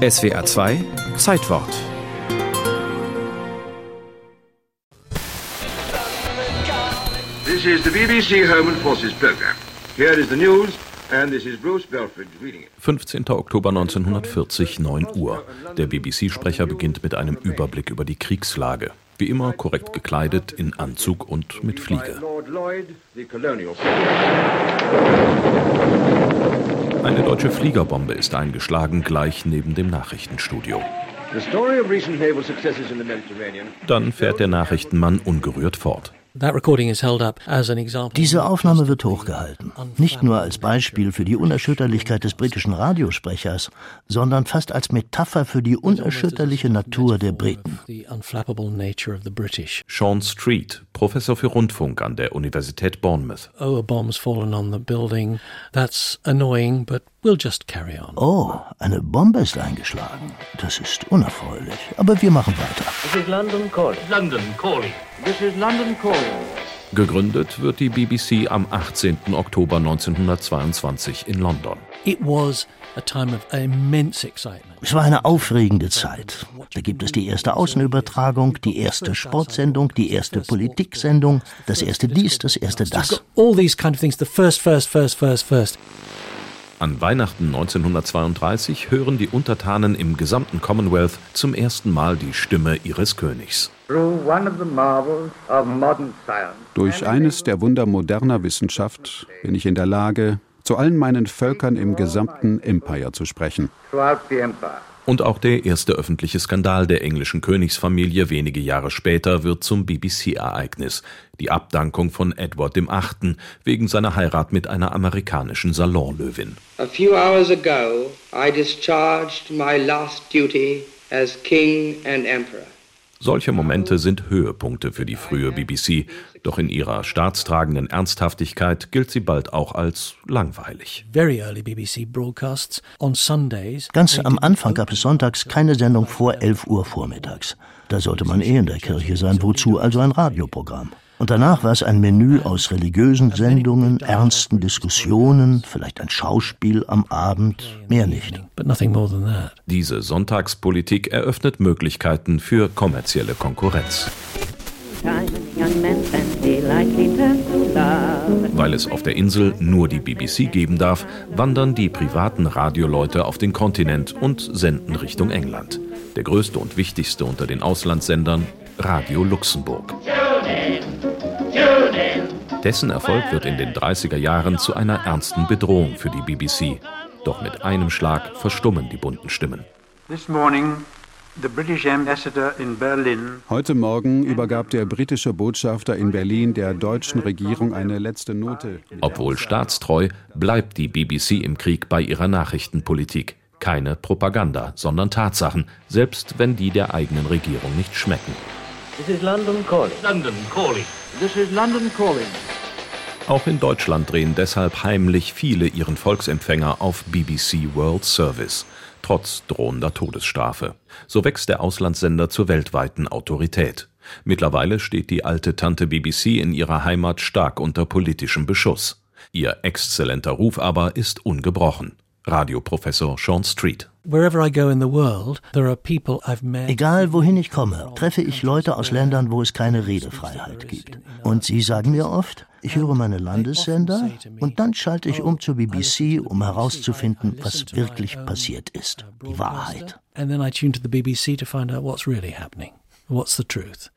SWR 2 Zeitwort. This is the BBC Home and Forces program. Here is the news. And this is Bruce Belford reading it. 15. Oktober 1940, 9 Uhr. Der BBC-Sprecher beginnt mit einem Überblick über die Kriegslage. Wie immer korrekt gekleidet, in Anzug und mit Fliege. Eine deutsche Fliegerbombe ist eingeschlagen, gleich neben dem Nachrichtenstudio. Dann fährt der Nachrichtenmann ungerührt fort. That recording is held up as an example. Diese Aufnahme wird hochgehalten. Nicht nur als Beispiel für die Unerschütterlichkeit des britischen Radiosprechers, sondern fast als Metapher für die unerschütterliche Natur der Briten. Sean Street, Professor für Rundfunk an der Universität Bournemouth. Oh, a bomb's fallen on the building. That's annoying, but we'll just carry on. Oh, eine Bombe ist eingeschlagen. Das ist unerfreulich. Aber wir machen weiter. This is London calling. London calling. This is London calling. Gegründet wird die BBC am 18. Oktober 1922 in London. It was a time of immense excitement. Es war eine aufregende Zeit. Da gibt es die erste Außenübertragung, die erste Sportsendung, die erste Politiksendung, das erste dies, das erste das. All these kind of things. The first, first, first, first, first. An Weihnachten 1932 hören die Untertanen im gesamten Commonwealth zum ersten Mal die Stimme ihres Königs. Durch eines der Wunder moderner Wissenschaft bin ich in der Lage, zu allen meinen Völkern im gesamten Empire zu sprechen. Und auch der erste öffentliche Skandal der englischen Königsfamilie wenige Jahre später wird zum BBC-Ereignis. Die Abdankung von Edward VIII. wegen seiner Heirat mit einer amerikanischen Salonlöwin. A few hours ago, I discharged my last duty as King and Emperor. Solche Momente sind Höhepunkte für die frühe BBC, doch in ihrer staatstragenden Ernsthaftigkeit gilt sie bald auch als langweilig. Very early BBC broadcasts on Sundays. Ganz am Anfang gab es sonntags keine Sendung vor 11 Uhr vormittags. Da sollte man eh in der Kirche sein. Wozu also ein Radioprogramm? Und danach war es ein Menü aus religiösen Sendungen, ernsten Diskussionen, vielleicht ein Schauspiel am Abend, mehr nicht. But nothing more than that. Diese Sonntagspolitik eröffnet Möglichkeiten für kommerzielle Konkurrenz. Weil es auf der Insel nur die BBC geben darf, wandern die privaten Radioleute auf den Kontinent und senden Richtung England. Der größte und wichtigste unter den Auslandssendern Radio Luxemburg. Dessen Erfolg wird in den 30er Jahren zu einer ernsten Bedrohung für die BBC. Doch mit einem Schlag verstummen die bunten Stimmen. Heute Morgen übergab der britische Botschafter in Berlin der deutschen Regierung eine letzte Note. Obwohl staatstreu, bleibt die BBC im Krieg bei ihrer Nachrichtenpolitik. Keine Propaganda, sondern Tatsachen, selbst wenn die der eigenen Regierung nicht schmecken. This is London calling. London calling. This is London calling. Auch in Deutschland drehen deshalb heimlich viele ihren Volksempfänger auf BBC World Service, trotz drohender Todesstrafe. So wächst der Auslandssender zur weltweiten Autorität. Mittlerweile steht die alte Tante BBC in ihrer Heimat stark unter politischem Beschuss. Ihr exzellenter Ruf aber ist ungebrochen. Radioprofessor Sean Street. Wherever I go in the world, there are people I've met. Egal wohin ich komme, treffe ich Leute aus Ländern, wo es keine Redefreiheit gibt. Und sie sagen mir oft, ich höre meine Landessender und dann schalte ich um zur BBC, um herauszufinden, was wirklich passiert ist. Die Wahrheit. And then I tune to the BBC to find out what's really happening. What's the truth?